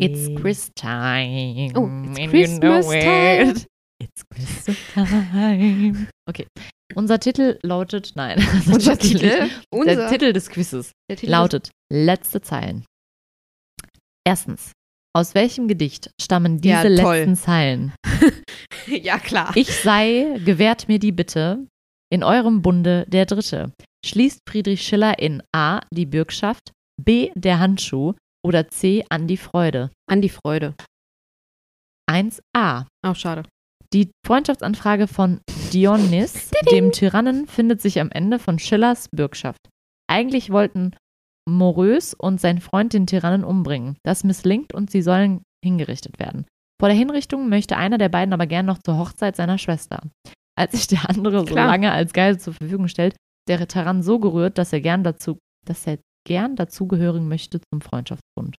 It's Chris time. Oh, it's Christmas you know time. It's Christmas time. Okay. Unser Titel lautet, nein. Unser Titel? Unser? Der Titel des Quizzes Titel lautet Letzte Zeilen. Erstens. Aus welchem Gedicht stammen diese ja, letzten Zeilen? ja, klar. Ich sei, gewährt mir die Bitte, in eurem Bunde der Dritte. Schließt Friedrich Schiller in A. die Bürgschaft, B. der Handschuh oder C. An die Freude? An die Freude. 1a. Auch schade. Die Freundschaftsanfrage von Dionys, dem Tyrannen, findet sich am Ende von Schillers Bürgschaft. Eigentlich wollten Morös und sein Freund den Tyrannen umbringen. Das misslingt und sie sollen hingerichtet werden. Vor der Hinrichtung möchte einer der beiden aber gern noch zur Hochzeit seiner Schwester. Als sich der andere Klar. so lange als Geisel zur Verfügung stellt, der Tyrann so gerührt, dass er gern dazu, dass er gern dazugehören möchte zum Freundschaftsbund.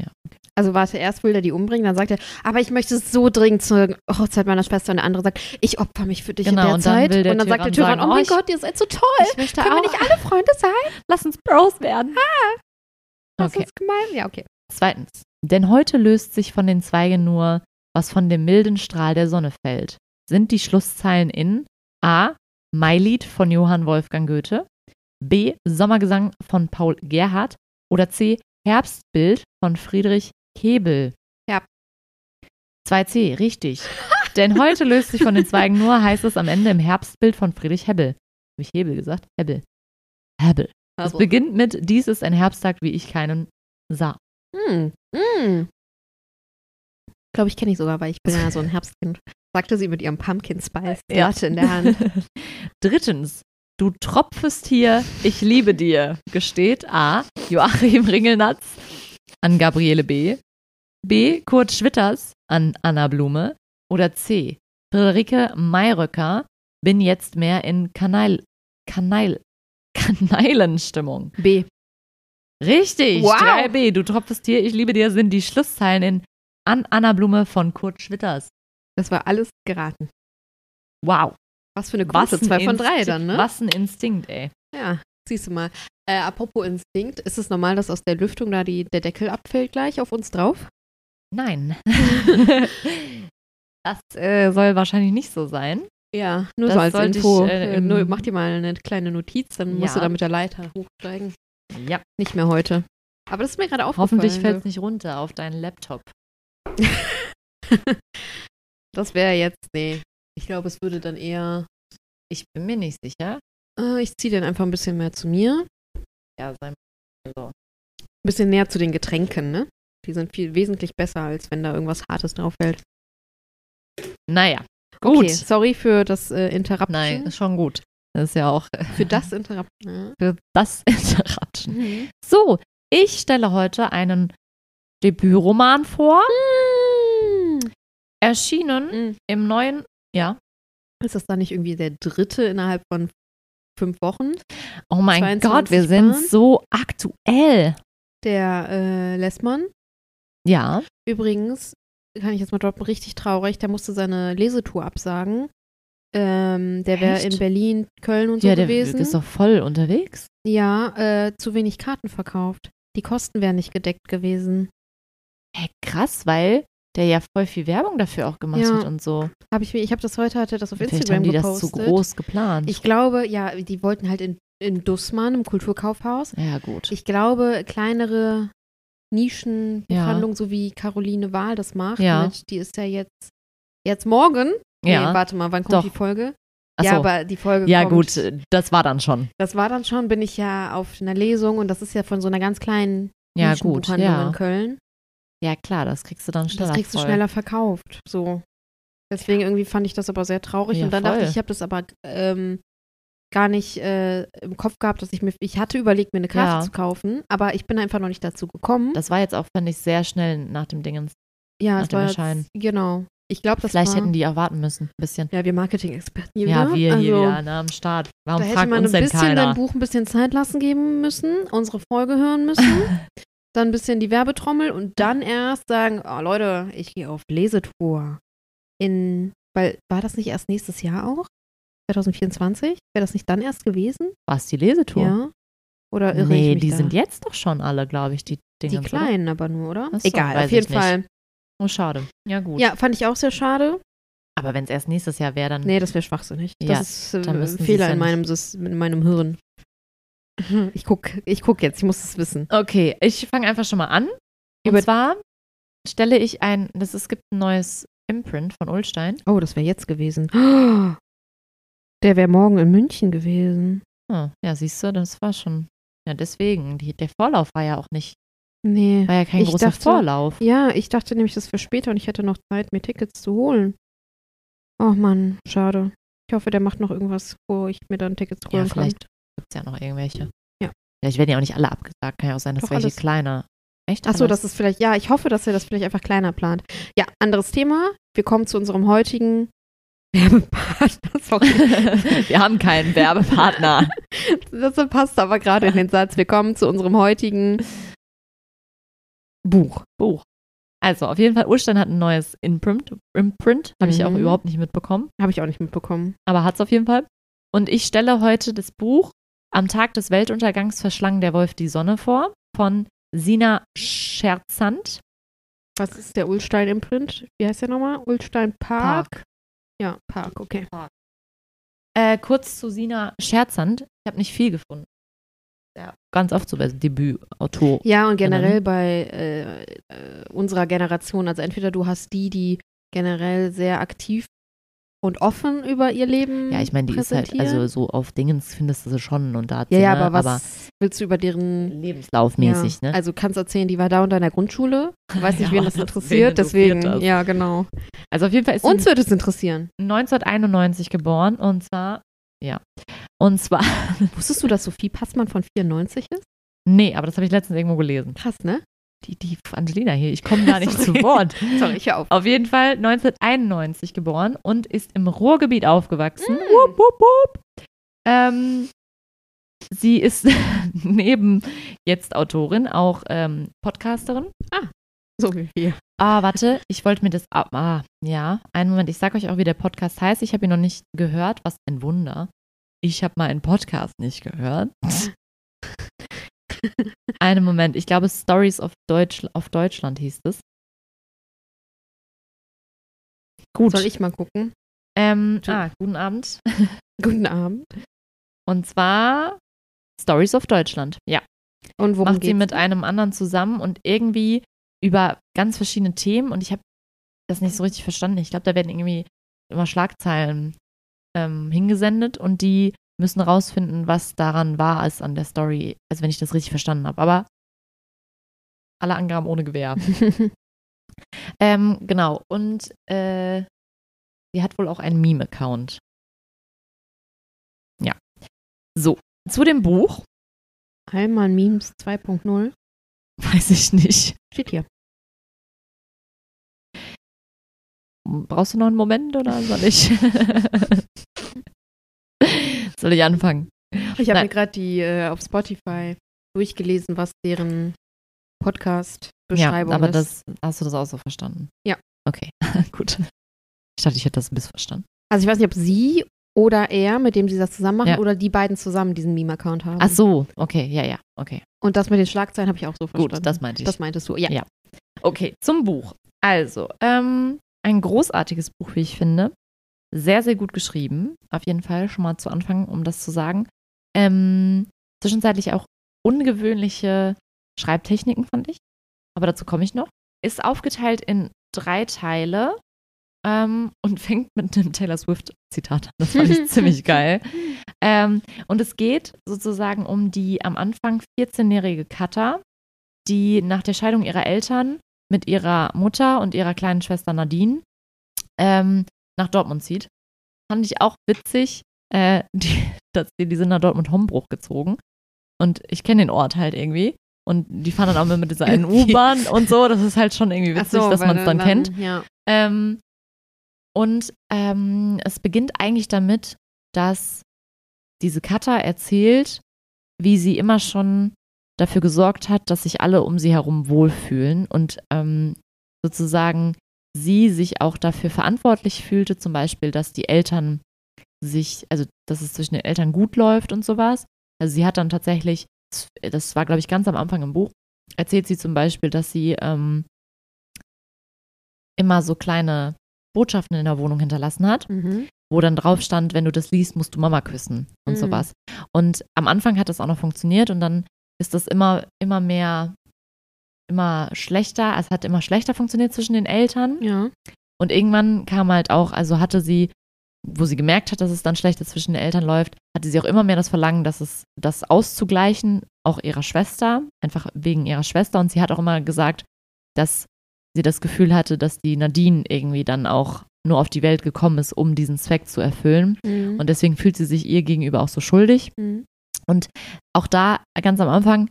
Ja, okay. Also warte, erst will er die umbringen, dann sagt er, aber ich möchte so dringend zur Hochzeit meiner Schwester und der andere sagt, ich opfer mich für dich genau, in der und Zeit. Dann und dann sagt der Tyrann, oh mein Gott, ihr seid so toll. Ich möchte Können auch. wir nicht alle Freunde sein? Lass uns Bros werden. Ah, das okay. ist gemein. Ja, okay. Zweitens, denn heute löst sich von den Zweigen nur, was von dem milden Strahl der Sonne fällt. Sind die Schlusszeilen in A. Mailied von Johann Wolfgang Goethe, B. Sommergesang von Paul Gerhardt oder C. Herbstbild von Friedrich Hebel. Ja. 2C, richtig. Denn heute löst sich von den Zweigen nur, heißt es am Ende im Herbstbild von Friedrich Hebel. Habe ich Hebel gesagt? Hebel. Hebel. Es beginnt mit, dies ist ein Herbsttag, wie ich keinen sah. Mm, mm. Glaube ich, kenne ich sogar, weil ich bin ja so ein Herbstkind. Sagte sie mit ihrem Pumpkin Spice ja. in der Hand. Drittens, Du tropfest hier, ich liebe dir, gesteht A. Joachim Ringelnatz an Gabriele B. B. Kurt Schwitters an Anna Blume. Oder C. Friederike Mayröcker, bin jetzt mehr in Kanail, Kanail, Kaneilenstimmung. B. Richtig, wow. 3b. Du tropfest hier, ich liebe dir, sind die Schlusszeilen in An Anna Blume von Kurt Schwitters. Das war alles geraten. Wow. Was für eine Quote, zwei von drei dann, ne? Was ein Instinkt, ey. Ja, siehst du mal. Äh, apropos Instinkt, ist es normal, dass aus der Lüftung da die, der Deckel abfällt gleich auf uns drauf? Nein. das äh, soll wahrscheinlich nicht so sein. Ja, nur das so als Info. Ich, äh, nur, mach dir mal eine kleine Notiz, dann musst ja. du da mit der Leiter hochsteigen. Ja. Nicht mehr heute. Aber das ist mir gerade aufgefallen. Hoffentlich fällt es nicht runter auf deinen Laptop. das wäre jetzt, nee, ich glaube, es würde dann eher. Ich bin mir nicht sicher. Äh, ich ziehe den einfach ein bisschen mehr zu mir. Ja, sein. So. Ein bisschen näher zu den Getränken, ne? Die sind viel wesentlich besser, als wenn da irgendwas Hartes drauf fällt. Naja, gut. Okay, sorry für das äh, Interruption. Nein, ist schon gut. Das ist ja auch. für das Interruption. Für das Interruption. Mhm. So, ich stelle heute einen Debütroman vor. Mhm. Erschienen mhm. im neuen ja. Ist das dann nicht irgendwie der dritte innerhalb von fünf Wochen? Oh mein Gott, wir sind Bahn. so aktuell. Der äh, Lessmann. Ja. Übrigens, kann ich jetzt mal droppen, richtig traurig. Der musste seine Lesetour absagen. Ähm, der wäre in Berlin, Köln und so ja, gewesen. Der ist doch voll unterwegs. Ja, äh, zu wenig Karten verkauft. Die Kosten wären nicht gedeckt gewesen. Hä, krass, weil der ja voll viel Werbung dafür auch gemacht ja. hat und so. Habe ich, ich habe das heute, hatte das auf Vielleicht Instagram haben die gepostet. das zu groß geplant. Ich glaube, ja, die wollten halt in, in Dussmann im Kulturkaufhaus. Ja, gut. Ich glaube, kleinere Nischenbuchhandlungen, ja. so wie Caroline Wahl das macht, ja. Mit, die ist ja jetzt, jetzt morgen. Ja. Nee, warte mal, wann kommt Doch. die Folge? Ach ja, so. aber die Folge Ja, kommt, gut, das war dann schon. Das war dann schon, bin ich ja auf einer Lesung und das ist ja von so einer ganz kleinen ja, gut, Nischenbuchhandlung ja. in Köln. Ja, klar, das kriegst du dann schneller Das kriegst voll. du schneller verkauft. So. Deswegen irgendwie fand ich das aber sehr traurig. Ja, und dann voll. dachte ich, ich habe das aber ähm, gar nicht äh, im Kopf gehabt, dass ich mir, ich hatte überlegt, mir eine Karte Ja. zu kaufen, aber ich bin einfach noch nicht dazu gekommen. Das war jetzt auch, fand ich, sehr schnell nach dem Dingens. ja, nach dem Erscheinen. jetzt, genau. Ich glaube, das Vielleicht war, hätten die auch warten müssen, ein bisschen. ja, wir Marketing-Experten hier Ja, wieder. wir hier also, wieder ne, am Start. Warum Da hätte fragt man ein uns denn bisschen keiner? dein Buch ein bisschen Zeit lassen geben müssen, unsere Folge hören müssen, dann ein bisschen die Werbetrommel und dann erst sagen, oh Leute, ich gehe auf Lesetour. In, weil, war das nicht erst nächstes Jahr auch? 2024? Wäre das nicht dann erst gewesen? Was, die Lesetour? Ja. Oder irre ich Nee, die da? sind jetzt doch schon alle, glaube ich, die Die Dingens. oder? kleinen aber nur, oder? So, Egal, auf jeden. Fall. Oh, schade. Ja, gut. Ja, fand ich auch sehr schade. Aber wenn es erst nächstes Jahr wäre, dann. Nee, das wäre schwachsinnig. Das Ja, ist äh, ein sie Fehler es in meinem, in meinem Hirn. Ich guck, ich guck jetzt, ich muss es wissen. Okay, ich fange einfach schon mal an. Über- Und zwar stelle ich ein, das, es gibt ein neues Imprint von Ulstein. Oh, das wäre jetzt gewesen. Der wäre morgen in München gewesen. Oh, ja, siehst du, das war schon. Ja, deswegen. Die, der Vorlauf war ja auch nicht, Nee. war ja kein Ich großer dachte- Vorlauf. Ja, ich dachte nämlich, das wäre später und ich hätte noch Zeit, mir Tickets zu holen. Oh Mann, schade. Ich hoffe, der macht noch irgendwas, wo ich mir dann Tickets Ja, holen kann. Gibt es ja noch irgendwelche. Ja. Vielleicht werden ja auch nicht alle abgesagt. Kann ja auch sein, dass Doch, welche alles. kleiner. Echt? Achso, das ist vielleicht, ja, ich hoffe, dass er das vielleicht einfach kleiner plant. Ja, anderes Thema. Wir kommen zu unserem heutigen Werbepartner. Sorry. Wir haben keinen Werbepartner. Das passt aber gerade in den Satz. Wir kommen zu unserem heutigen Buch. Buch. Also, auf jeden Fall, Ulstein hat ein neues Imprint. Imprint. Habe ich auch Mhm. überhaupt nicht mitbekommen. Habe ich auch nicht mitbekommen. aber hat es auf jeden Fall. Und ich stelle heute das Buch Am Tag des Weltuntergangs verschlang der Wolf die Sonne vor von Sina Scherzand. Was ist der Ulstein-Imprint? Wie heißt der nochmal? Ulstein Park? Ja, Park, okay. Äh, kurz zu Sina Scherzand. Ich habe nicht viel gefunden. Ja, ganz oft so bei Debütautor. Ja, und generell bei äh, äh, unserer Generation, also entweder du hast die, die generell sehr aktiv und offen über ihr Leben Ja, ich meine, die ist halt, also so auf Dingens findest du sie schon und da hat ja, sie, ja, ne, aber was willst du über deren lebenslaufmäßig, ja, ne? Also kannst erzählen, die war da und in der Grundschule. Ich weiß nicht, Ja, wen das wen interessiert, deswegen, das? ja, genau. Also auf jeden Fall ist Uns wird es interessieren. 1991 geboren und zwar, ja, und zwar, Wusstest du, dass Sophie Passmann von 94 ist? nee, aber das habe ich letztens irgendwo gelesen. Krass, ne? Die, die Angelina hier, ich komme gar nicht zu. Wort. Sorry, ich auf. Auf jeden Fall 1991 geboren und ist im Ruhrgebiet aufgewachsen. Mm. Wupp, wupp, wupp. Ähm, sie ist neben jetzt Autorin auch ähm, Podcasterin. So wie wir. Ah, warte, ich wollte mir das. Ah, ah, ja, einen Moment, ich sag euch auch, wie der Podcast heißt. Ich habe ihn noch nicht gehört. Was ein Wunder. Ich habe mal einen Podcast nicht gehört. einen Moment, ich glaube, Stories of, Deutsch, of Deutschland hieß es. Gut. Soll ich mal gucken? Ähm, ah, guten Abend. Guten Abend. Und zwar Stories of Deutschland. Ja. Und worum Macht sie geht's? mit einem anderen zusammen und irgendwie über ganz verschiedene Themen und ich habe das nicht so richtig verstanden. Ich glaube, da werden irgendwie immer Schlagzeilen ähm, hingesendet und die müssen rausfinden, was daran wahr ist an der Story, also wenn ich das richtig verstanden habe. Aber alle Angaben ohne Gewehr. ähm, genau. Und äh, sie hat wohl auch einen Meme-Account. Ja. So, zu dem Buch Einmal Memes 2.0. weiß ich nicht. Steht hier. Brauchst du noch einen Moment oder soll ich? soll ich anfangen? Ich habe mir gerade die äh, auf Spotify durchgelesen, was deren Podcast-Beschreibung ja, aber ist. das hast du das auch so verstanden? Ja. Okay, gut. Ich dachte, ich hätte das missverstanden. also ich weiß nicht, ob sie oder er, mit dem sie das zusammen machen, Ja. oder die beiden zusammen diesen Meme-Account haben. Ach so, okay, ja, ja, okay. Und das mit den Schlagzeilen habe ich auch so Gut, verstanden. das meinte ich. Das meintest du, ja. Ja. Okay, zum Buch. Also, ähm, ein großartiges Buch, wie ich finde. Sehr, sehr gut geschrieben. Auf jeden Fall schon mal zu Anfang, um das zu sagen. Ähm, zwischenzeitlich auch ungewöhnliche Schreibtechniken, fand ich. Aber dazu komme ich noch. Ist aufgeteilt in drei Teile ähm, und fängt mit einem Taylor Swift-Zitat an. Das fand ich ziemlich geil. Ähm, und es geht sozusagen um die am Anfang 14-jährige Katha, die nach der Scheidung ihrer Eltern mit ihrer Mutter und ihrer kleinen Schwester Nadine ähm, nach Dortmund zieht. Fand ich auch witzig, äh, die, das, die sind nach Dortmund-Hombruch gezogen. Und ich kenne den Ort halt irgendwie. Und die fahren dann auch immer mit dieser einen U-Bahn und so. Das ist halt schon irgendwie witzig, so, dass man es dann, dann, kennt. Ja. Ähm, und ähm, es beginnt eigentlich damit, dass diese Kata erzählt, wie sie immer schon dafür gesorgt hat, dass sich alle um sie herum wohlfühlen und ähm, sozusagen sie sich auch dafür verantwortlich fühlte, zum Beispiel, dass die Eltern sich, also dass es zwischen den Eltern gut läuft und sowas. Also sie hat dann tatsächlich, das war glaube ich ganz am Anfang im Buch, erzählt sie zum Beispiel, dass sie ähm, immer so kleine Botschaften in der Wohnung hinterlassen hat, mhm. wo dann drauf stand, wenn du das liest, musst du Mama küssen und mhm. sowas. Und am Anfang hat das auch noch funktioniert und dann ist das immer, immer mehr, immer schlechter, es hat immer schlechter funktioniert zwischen den Eltern. Ja. Und irgendwann kam halt auch, also hatte sie, wo sie gemerkt hat, dass es dann schlechter zwischen den Eltern läuft, hatte sie auch immer mehr das Verlangen, dass es das auszugleichen, auch ihrer Schwester, einfach wegen ihrer Schwester. Und sie hat auch immer gesagt, dass sie das Gefühl hatte, dass die Nadine irgendwie dann auch nur auf die Welt gekommen ist, um diesen Zweck zu erfüllen. Mhm. Und deswegen fühlt sie sich ihr gegenüber auch so schuldig. Mhm. Und auch da ganz am Anfang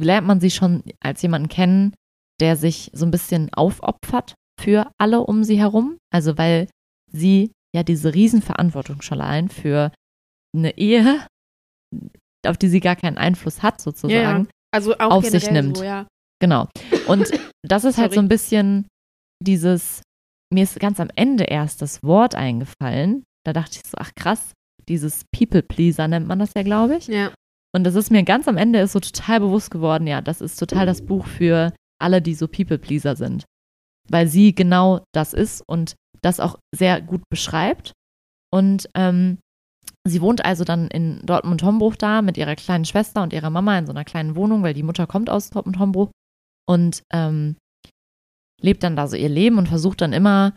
lernt man sie schon als jemanden kennen, der sich so ein bisschen aufopfert für alle um sie herum. Also weil sie ja diese Riesenverantwortung schon allein für eine Ehe, auf die sie gar keinen Einfluss hat, sozusagen, ja, also auf sich nimmt. So, ja. Genau. Und das ist halt so ein bisschen dieses, mir ist ganz am Ende erst das Wort eingefallen. Da dachte ich so, ach krass, dieses People-Pleaser nennt man das ja, glaube ich. Ja. Und das ist mir ganz am Ende ist so total bewusst geworden, ja, das ist total das Buch für alle, die so People-Pleaser sind. Weil sie genau das ist und das auch sehr gut beschreibt. Und ähm, sie wohnt also dann in Dortmund-Hombruch da mit ihrer kleinen Schwester und ihrer Mama in so einer kleinen Wohnung, weil die Mutter kommt aus Dortmund-Hombruch und ähm, lebt dann da so ihr Leben und versucht dann immer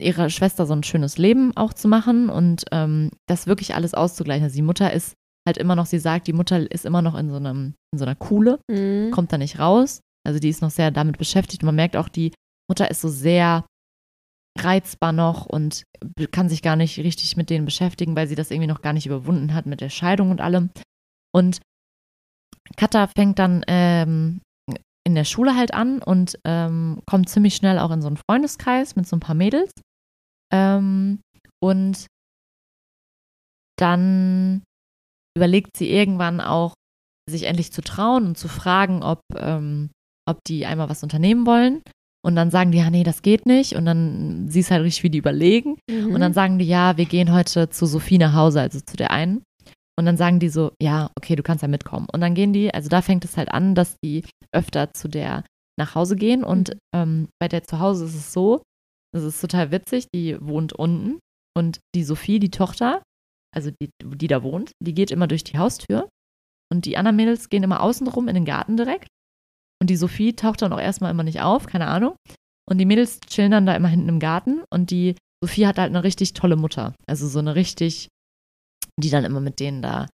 ihrer Schwester so ein schönes Leben auch zu machen und ähm, das wirklich alles auszugleichen. Also die Mutter ist halt immer noch, sie sagt, die Mutter ist immer noch in so einem, in so einer Kuhle, mhm. kommt da nicht raus. Also die ist noch sehr damit beschäftigt. Und man merkt auch, die Mutter ist so sehr reizbar noch und kann sich gar nicht richtig mit denen beschäftigen, weil sie das irgendwie noch gar nicht überwunden hat mit der Scheidung und allem. Und Katha fängt dann ähm, in der Schule halt an und ähm, kommt ziemlich schnell auch in so einen Freundeskreis mit so ein paar Mädels. Ähm, und dann überlegt sie irgendwann auch, sich endlich zu trauen und zu fragen, ob, ähm, ob die einmal was unternehmen wollen. Und dann sagen die, ja, nee, das geht nicht. Und dann siehst halt richtig, wie die überlegen. Mhm. Und dann sagen die, ja, wir gehen heute zu Sophie nach Hause, also zu der einen. Und dann sagen die so, ja, okay, du kannst ja mitkommen. Und dann gehen die, also da fängt es halt an, dass die öfter zu der nach Hause gehen. Und mhm. ähm, bei der zu Hause ist es so, das ist total witzig, die wohnt unten. Und die Sophie, die Tochter, also die, die da wohnt, die geht immer durch die Haustür. Und die anderen Mädels gehen immer außen rum in den Garten direkt. Und die Sophie taucht dann auch erstmal immer nicht auf, keine Ahnung. Und die Mädels chillen dann da immer hinten im Garten. Und die Sophie hat halt eine richtig tolle Mutter. Also so eine richtig die dann immer mit denen da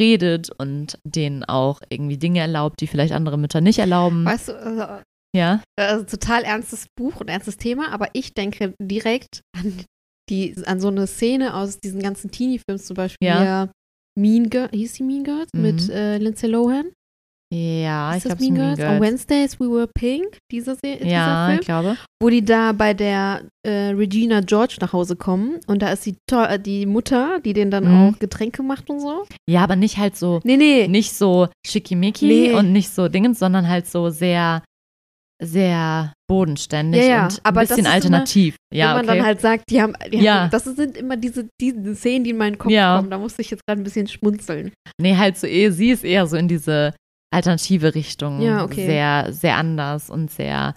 redet und denen auch irgendwie Dinge erlaubt, die vielleicht andere Mütter nicht erlauben. Weißt du, also, ja. Also total ernstes Buch und ernstes Thema, aber ich denke direkt an die, an so eine Szene aus diesen ganzen Teenie-Films, zum Beispiel ja. Mean Girls, hieß die Mean Girls mhm. mit äh, Lindsay Lohan? Ja, ist ich glaube, Mean Girls? Girls. On Wednesdays We Were Pink, dieser, Se dieser ja, Film. ich glaube. Wo die da bei der äh, Regina George nach Hause kommen und da ist die, äh, die Mutter, die denen dann mhm. auch Getränke macht und so. Ja, aber nicht halt so, nee, nee. nicht so schickimicki nee. und nicht so Dingens, sondern halt so sehr, sehr bodenständig ja, ja. und ein bisschen alternativ. Immer, ja, wenn man okay. dann halt sagt, die haben, die ja. haben das sind immer diese, diese Szenen, die in meinen Kopf ja. kommen. Da musste ich jetzt gerade ein bisschen schmunzeln. Nee, halt so, eh, sie ist eher so in diese alternative Richtung. Ja, okay. Sehr, sehr anders und sehr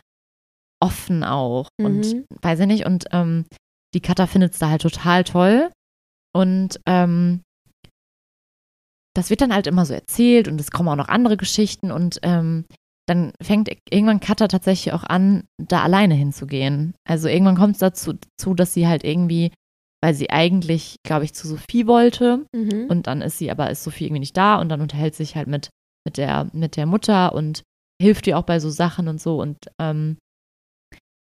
offen auch. Mhm. Und weiß ich nicht. Und ähm, die Katha findet es da halt total toll. Und ähm, das wird dann halt immer so erzählt und es kommen auch noch andere Geschichten und ähm, dann fängt irgendwann Katha tatsächlich auch an, da alleine hinzugehen. Also irgendwann kommt es dazu, zu, dass sie halt irgendwie, weil sie eigentlich, glaube ich, zu Sophie wollte mhm. und dann ist sie, aber ist Sophie irgendwie nicht da und dann unterhält sich halt mit mit der, mit der Mutter und hilft ihr auch bei so Sachen und so. Und ähm,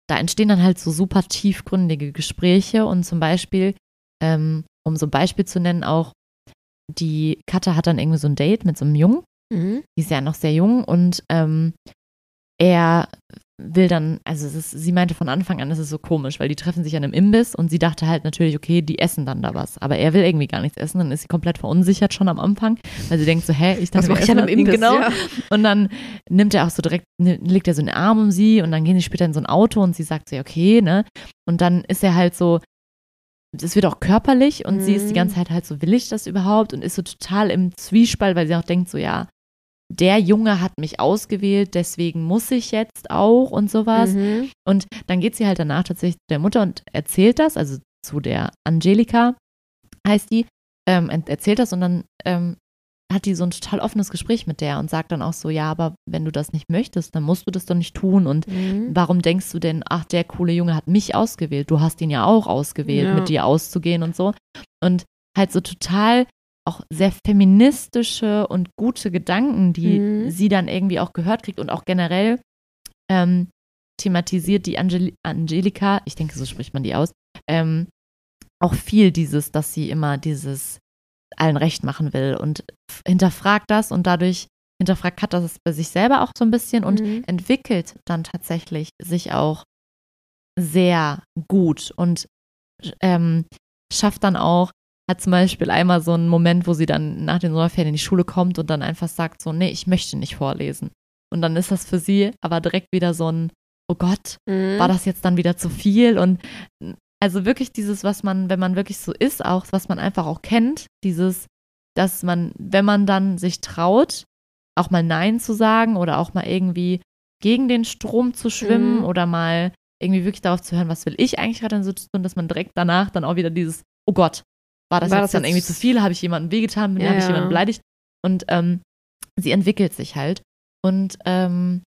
da entstehen dann halt so super tiefgründige Gespräche und zum Beispiel ähm, um so ein Beispiel zu nennen, auch die Katha hat dann irgendwie so ein Date mit so einem Jungen, Mhm. die ist ja noch sehr jung und ähm, er will dann, also ist, sie meinte von Anfang an, es ist so komisch, weil die treffen sich an einem Imbiss und sie dachte halt natürlich, okay, die essen dann da was. Aber er will irgendwie gar nichts essen, dann ist sie komplett verunsichert schon am Anfang, weil sie denkt so, hä, ich dachte, Was mache wir ich an einem. Imbiss? Genau. Ja. Und dann nimmt er auch so direkt, legt er so einen Arm um sie und dann gehen sie später in so ein Auto und sie sagt so, ja, okay, ne? Und dann ist er halt so, es wird auch körperlich und sie ist die Mhm. ganze Zeit halt so, will ich das überhaupt? Und ist so total im Zwiespalt, weil sie auch denkt so, ja, der Junge hat mich ausgewählt, deswegen muss ich jetzt auch und sowas. Mhm. Und dann geht sie halt danach tatsächlich zu der Mutter und erzählt das, also zu der Angelika heißt die, ähm, er- erzählt das und dann ähm, hat die so ein total offenes Gespräch mit der und sagt dann auch so, ja, aber wenn du das nicht möchtest, dann musst du das doch nicht tun und Mhm. warum denkst du denn, ach, der coole Junge hat mich ausgewählt, du hast ihn ja auch ausgewählt, Ja. mit dir auszugehen und so. Und halt so total auch sehr feministische und gute Gedanken, die Mhm. sie dann irgendwie auch gehört kriegt und auch generell ähm, thematisiert die Angel Angelika, ich denke, so spricht man die aus, ähm, auch viel dieses, dass sie immer dieses allen recht machen will und hinterfragt das und dadurch hinterfragt Kat das bei sich selber auch so ein bisschen und Mhm. entwickelt dann tatsächlich sich auch sehr gut und ähm, schafft dann auch, hat zum Beispiel einmal so einen Moment, wo sie dann nach den Sommerferien in die Schule kommt und dann einfach sagt so, nee, ich möchte nicht vorlesen. Und dann ist das für sie aber direkt wieder so ein, oh Gott, Mhm. war das jetzt dann wieder zu viel? Und also wirklich dieses, was man, wenn man wirklich so ist, auch was man einfach auch kennt, dieses, dass man, wenn man dann sich traut, auch mal Nein zu sagen oder auch mal irgendwie gegen den Strom zu schwimmen Mhm. oder mal irgendwie wirklich darauf zu hören, was will ich eigentlich gerade in der Situation, dass man direkt danach dann auch wieder dieses, oh Gott, war das War jetzt das dann jetzt- irgendwie zu viel? Habe ich jemanden wehgetan? Bin- Ja, Habe ich jemanden beleidigt? Und ähm, sie entwickelt sich halt. Und ähm,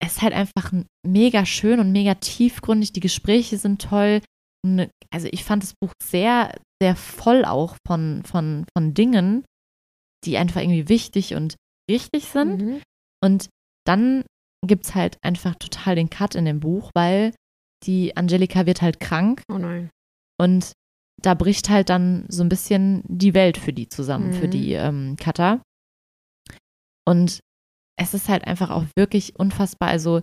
es ist halt einfach mega schön und mega tiefgründig. Die Gespräche sind toll. Ne- Also ich fand das Buch sehr, sehr voll auch von, von, von Dingen, die einfach irgendwie wichtig und richtig sind. Mhm. Und dann gibt es halt einfach total den Cut in dem Buch, weil die Angelika wird halt krank Oh nein. und da bricht halt dann so ein bisschen die Welt für die zusammen, für Mhm. die ähm, Cutter. Und es ist halt einfach auch wirklich unfassbar. Also,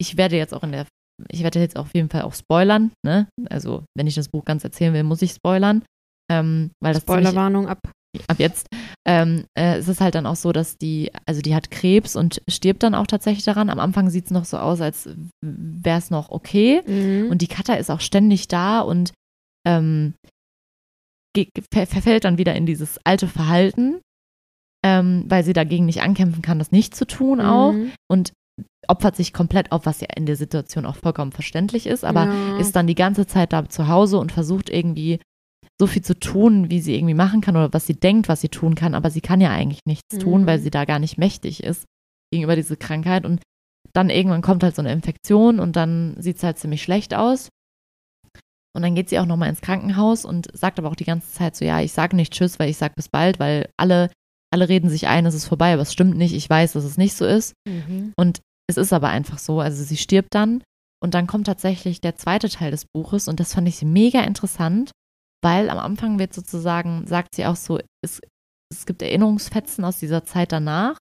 ich werde jetzt auch in der, ich werde jetzt auf jeden Fall auch spoilern, ne? Also, wenn ich das Buch ganz erzählen will, muss ich spoilern. Ähm, weil das Spoilerwarnung ab. ab jetzt. Ähm, äh, es ist halt dann auch so, dass die, also die hat Krebs und stirbt dann auch tatsächlich daran. Am Anfang sieht es noch so aus, als wäre es noch okay. Mhm. Und die Cutter ist auch ständig da und ähm, verfällt dann wieder in dieses alte Verhalten, ähm, weil sie dagegen nicht ankämpfen kann, das nicht zu tun auch. Mhm. Und opfert sich komplett auf, was ja in der Situation auch vollkommen verständlich ist, aber ja. ist dann die ganze Zeit da zu Hause und versucht irgendwie so viel zu tun, wie sie irgendwie machen kann oder was sie denkt, was sie tun kann, aber sie kann ja eigentlich nichts tun, Mhm. weil sie da gar nicht mächtig ist gegenüber dieser Krankheit und dann irgendwann kommt halt so eine Infektion und dann sieht es halt ziemlich schlecht aus. Und dann geht sie auch nochmal ins Krankenhaus und sagt aber auch die ganze Zeit so, ja, ich sage nicht Tschüss, weil ich sage bis bald, weil alle, alle reden sich ein, es ist vorbei, aber es stimmt nicht, ich weiß, dass es nicht so ist. Mhm. Und es ist aber einfach so, also sie stirbt dann und dann kommt tatsächlich der zweite Teil des Buches und das fand ich mega interessant, weil am Anfang wird sozusagen, sagt sie auch so, es, es gibt Erinnerungsfetzen aus dieser Zeit danach.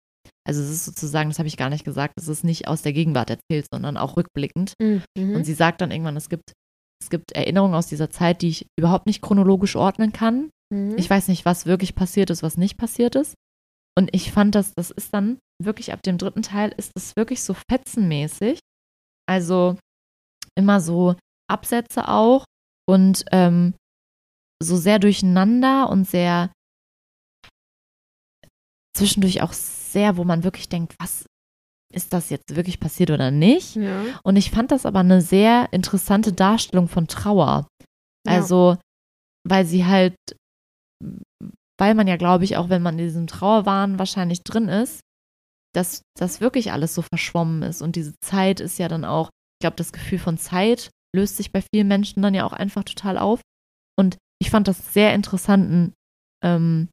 Also es ist sozusagen, das habe ich gar nicht gesagt, es ist nicht aus der Gegenwart erzählt, sondern auch rückblickend. Mhm. Und sie sagt dann irgendwann, es gibt, es gibt Erinnerungen aus dieser Zeit, die ich überhaupt nicht chronologisch ordnen kann. Mhm. Ich weiß nicht, was wirklich passiert ist, was nicht passiert ist. Und ich fand, dass das ist dann wirklich ab dem dritten Teil ist es wirklich so fetzenmäßig. Also immer so Absätze auch und ähm, so sehr durcheinander und sehr zwischendurch auch sehr, wo man wirklich denkt, was ist das jetzt wirklich passiert oder nicht? ja. Und ich fand das aber eine sehr interessante Darstellung von Trauer. Ja. Also, weil sie halt, weil man ja, glaube ich, auch wenn man in diesem Trauerwahn wahrscheinlich drin ist, dass das wirklich alles so verschwommen ist. Und diese Zeit ist ja dann auch, ich glaube, das Gefühl von Zeit löst sich bei vielen Menschen dann ja auch einfach total auf. Und ich fand das sehr interessanten, ähm,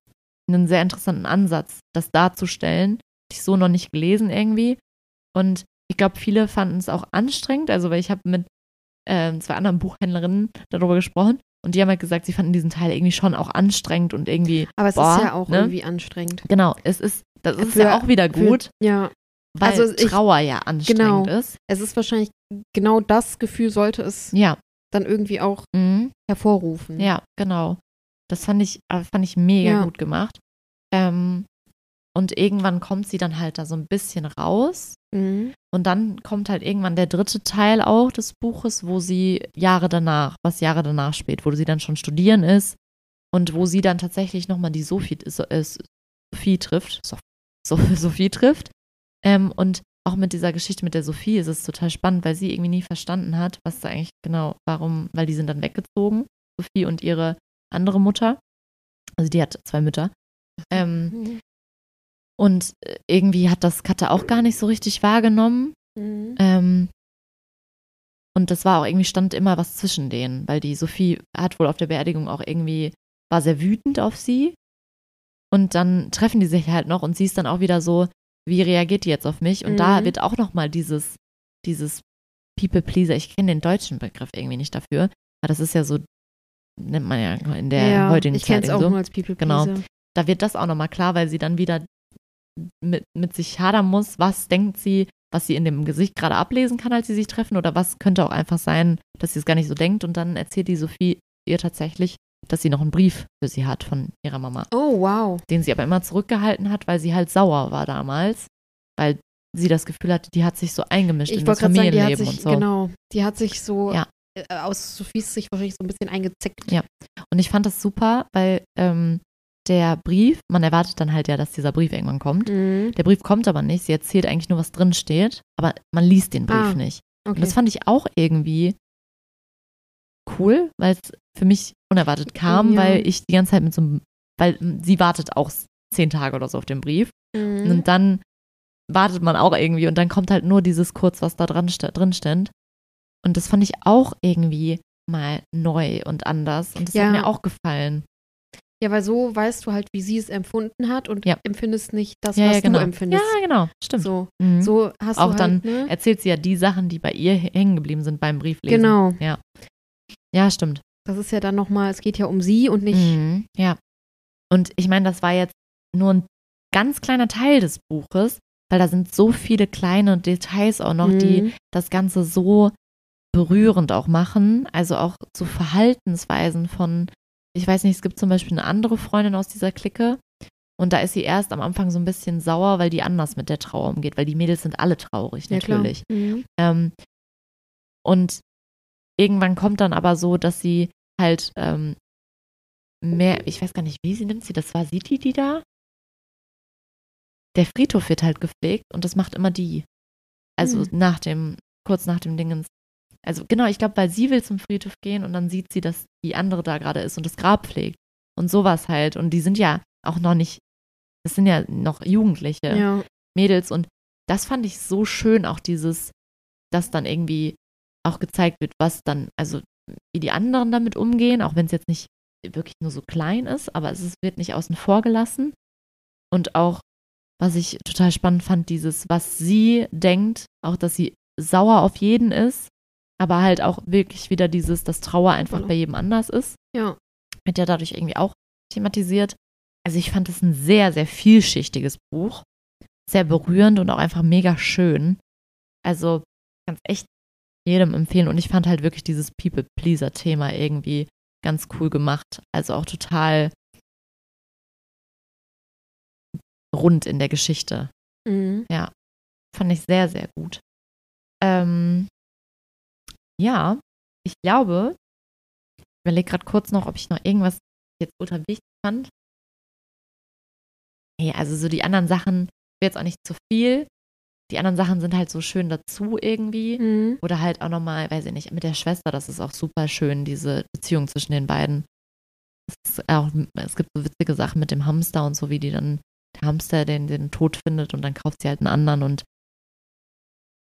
einen sehr interessanten Ansatz, das darzustellen. Hatte ich so noch nicht gelesen irgendwie. Und ich glaube, viele fanden es auch anstrengend, also weil ich habe mit ähm, zwei anderen Buchhändlerinnen darüber gesprochen Und die haben halt gesagt, sie fanden diesen Teil irgendwie schon auch anstrengend und irgendwie. Aber es boah, ist ja auch ne? irgendwie anstrengend. Genau, es ist, das ist Für- ja auch wieder für- gut, Ja, weil also ich- Trauer ja anstrengend genau. ist. es ist wahrscheinlich genau das Gefühl sollte es Ja, dann irgendwie auch mhm. hervorrufen. ja, genau. Das fand ich, äh, fand ich mega Ja. gut gemacht. Ähm, und irgendwann kommt sie dann halt da so ein bisschen raus. Mhm. Und dann kommt halt irgendwann der dritte Teil auch des Buches, wo sie Jahre danach, was Jahre danach spielt, wo sie dann schon studieren ist und wo sie dann tatsächlich nochmal die Sophie, so, äh, Sophie trifft, so, so, Sophie trifft. Ähm, und auch mit dieser Geschichte mit der Sophie ist es total spannend, weil sie irgendwie nie verstanden hat, was da eigentlich genau, warum, weil die sind dann weggezogen, Sophie und ihre andere Mutter. Also die hat zwei Mütter. Ähm, Mhm. Und äh, irgendwie hat das Katja auch gar nicht so richtig wahrgenommen. Mhm. Ähm, und das war auch irgendwie, stand immer was zwischen denen, weil die Sophie hat wohl auf der Beerdigung auch irgendwie, war sehr wütend auf sie. Und dann treffen die sich halt noch und sie ist dann auch wieder so, wie reagiert die jetzt auf mich? Und da Mhm. wird auch nochmal dieses, dieses People Pleaser, ich kenne den deutschen Begriff irgendwie nicht dafür, aber das ist ja so, nennt man ja in der ja, heutigen ich Zeit kenne es auch so nur als People Genau. Da wird das auch nochmal klar, weil sie dann wieder mit, mit sich hadern muss, was denkt sie, was sie in dem Gesicht gerade ablesen kann, als sie sich treffen, oder was könnte auch einfach sein, dass sie es gar nicht so denkt. Und dann erzählt die Sophie ihr tatsächlich, dass sie noch einen Brief für sie hat von ihrer Mama, Oh, wow. den sie aber immer zurückgehalten hat, weil sie halt sauer war damals, weil sie das Gefühl hatte, die hat sich so eingemischt Ich in das wollte gerade sagen, die hat Familienleben sich, und so. genau, die hat sich so Ja. äh, aus Sophies Sicht wahrscheinlich so ein bisschen eingezickt. Ja. Und ich fand das super, weil ähm, der Brief, man erwartet dann halt ja, dass dieser Brief irgendwann kommt. Mhm. Der Brief kommt aber nicht. Sie erzählt eigentlich nur, was drin steht, aber man liest den Brief Ah, nicht. Und Okay. das fand ich auch irgendwie cool, weil es für mich unerwartet kam, Ja. weil ich die ganze Zeit mit so einem, weil sie wartet auch zehn Tage oder so auf den Brief. Mhm. Und dann wartet man auch irgendwie und dann kommt halt nur dieses kurz, was da dran, drin stand. Und das fand ich auch irgendwie mal neu und anders. Und das Ja. hat mir auch gefallen. Ja, weil so weißt du halt, wie sie es empfunden hat und Ja. empfindest nicht das, ja, was ja, genau. du empfindest. Ja, genau. Stimmt. So, Mhm. so hast Auch du dann halt, ne? Erzählt sie ja die Sachen, die bei ihr hängen geblieben sind beim Brieflesen. Genau. Ja, stimmt. Das ist ja dann nochmal, es geht ja um sie und nicht. Mhm, ja. Und ich meine, das war jetzt nur ein ganz kleiner Teil des Buches, weil da sind so viele kleine Details auch noch, die Mhm. das Ganze so berührend auch machen. Also auch so Verhaltensweisen von, ich weiß nicht, es gibt zum Beispiel eine andere Freundin aus dieser Clique. Und da ist sie erst am Anfang so ein bisschen sauer, weil die anders mit der Trauer umgeht, weil die Mädels sind alle traurig, Ja, natürlich. Mhm. Ähm, und irgendwann kommt dann aber so, dass sie halt ähm, mehr, ich weiß gar nicht, wie sie nimmt sie, das war Siti, die da? Der Friedhof wird halt gepflegt und das macht immer die. Also Hm. nach dem, kurz nach dem Dingens. Also genau, ich glaube, weil sie will zum Friedhof gehen und dann sieht sie, dass die andere da gerade ist und das Grab pflegt. Und sowas halt. Und die sind ja auch noch nicht, das sind ja noch Jugendliche. Ja. Mädels und das fand ich so schön, auch dieses, dass dann irgendwie auch gezeigt wird, was dann, also wie die anderen damit umgehen, auch wenn es jetzt nicht wirklich nur so klein ist, aber es wird nicht außen vor gelassen. Und auch, was ich total spannend fand, dieses, was sie denkt, auch, dass sie sauer auf jeden ist, aber halt auch wirklich wieder dieses, dass Trauer einfach Voll. bei jedem anders ist Ja. wird ja dadurch irgendwie auch thematisiert. Also ich fand es ein sehr, sehr vielschichtiges Buch. Sehr berührend und auch einfach mega schön. Also ganz echt jedem empfehlen. Und ich fand halt wirklich dieses People-Pleaser-Thema irgendwie ganz cool gemacht. Also auch total rund in der Geschichte. Mhm. Fand ich sehr, sehr gut. Ähm, ja, ich glaube, ich überlege gerade kurz noch, ob ich noch irgendwas jetzt ultra wichtig fand. Nee, also so die anderen Sachen, jetzt auch nicht zu viel. Die anderen Sachen sind halt so schön dazu irgendwie. Mhm. Oder halt auch nochmal, weiß ich nicht, mit der Schwester, das ist auch super schön, diese Beziehung zwischen den beiden. Es, auch, es gibt so witzige Sachen mit dem Hamster und so, wie die dann, der Hamster den, den Tod findet und dann kauft sie halt einen anderen und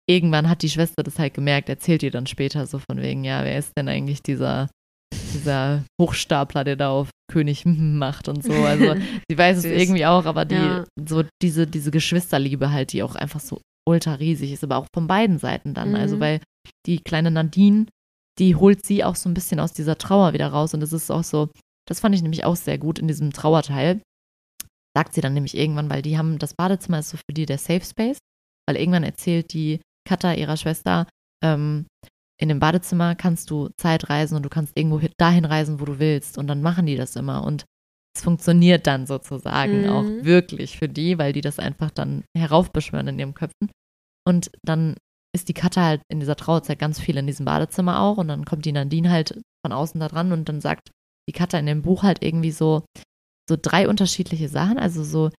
irgendwann hat die Schwester das halt gemerkt, erzählt ihr dann später so von wegen, ja, wer ist denn eigentlich dieser, dieser Hochstapler, der da auf König macht und so. Also sie weiß es irgendwie auch, aber die, Ja. so diese, diese Geschwisterliebe halt, die auch einfach so ultra riesig ist, aber auch von beiden Seiten dann. Also Mhm. weil die kleine Nadine, die holt sie auch so ein bisschen aus dieser Trauer wieder raus. Und es ist auch so, das fand ich nämlich auch sehr gut in diesem Trauerteil. Sagt sie dann nämlich irgendwann, weil die haben, das Badezimmer ist so für die der Safe Space, weil irgendwann erzählt die Katha ihrer Schwester, ähm, in dem Badezimmer kannst du Zeit reisen und du kannst irgendwo dahin reisen, wo du willst. Und dann machen die das immer. Und es funktioniert dann sozusagen Mhm. auch wirklich für die, weil die das einfach dann heraufbeschwören in ihren Köpfen. Und dann ist die Katha halt in dieser Trauerzeit ganz viel in diesem Badezimmer auch. Und dann kommt die Nadine halt von außen da dran und dann sagt die Katha in dem Buch halt irgendwie so, so drei unterschiedliche Sachen. Also so,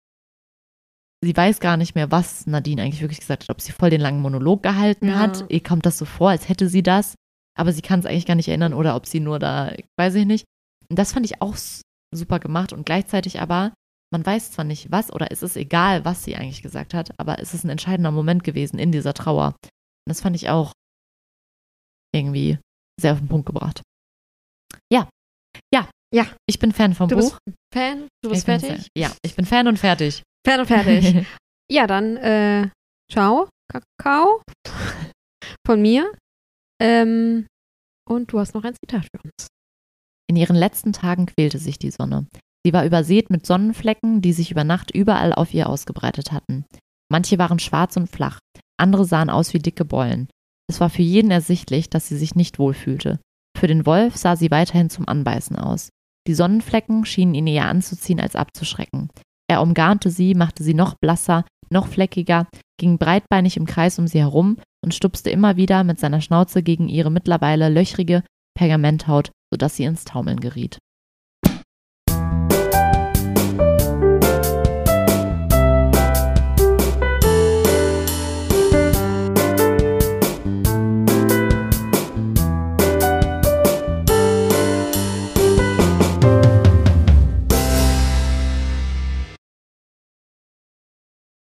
sie weiß gar nicht mehr, was Nadine eigentlich wirklich gesagt hat, ob sie voll den langen Monolog gehalten Ja. hat. Ihr kommt das so vor, als hätte sie das, aber sie kann es eigentlich gar nicht erinnern oder ob sie nur da, weiß ich nicht. Und das fand ich auch super gemacht und gleichzeitig aber, man weiß zwar nicht was oder es ist egal, was sie eigentlich gesagt hat, aber es ist ein entscheidender Moment gewesen in dieser Trauer. Und das fand ich auch irgendwie sehr auf den Punkt gebracht. Ja. Ja. Ja. Ich bin Fan vom Du Buch. bist Fan? Du bist fertig? Fan. Ja, ich bin Fan und fertig. Fan und fertig. ja, dann äh, ciao, Kakao von mir. Ähm, und du hast noch ein Zitat für uns. In ihren letzten Tagen quälte sich die Sonne. Sie war übersät mit Sonnenflecken, die sich über Nacht überall auf ihr ausgebreitet hatten. Manche waren schwarz und flach, andere sahen aus wie dicke Beulen. Es war für jeden ersichtlich, dass sie sich nicht wohlfühlte. Für den Wolf sah sie weiterhin zum Anbeißen aus. Die Sonnenflecken schienen ihn eher anzuziehen als abzuschrecken. Er umgarnte sie, machte sie noch blasser, noch fleckiger, ging breitbeinig im Kreis um sie herum und stupste immer wieder mit seiner Schnauze gegen ihre mittlerweile löchrige Pergamenthaut, sodass sie ins Taumeln geriet.